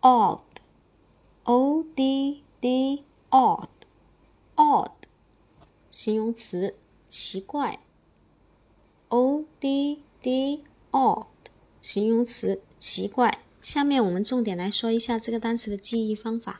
odd，o d d，odd，odd，形容词，奇怪。o d d，odd，形容词，奇怪。下面我们重点来说一下这个单词的记忆方法。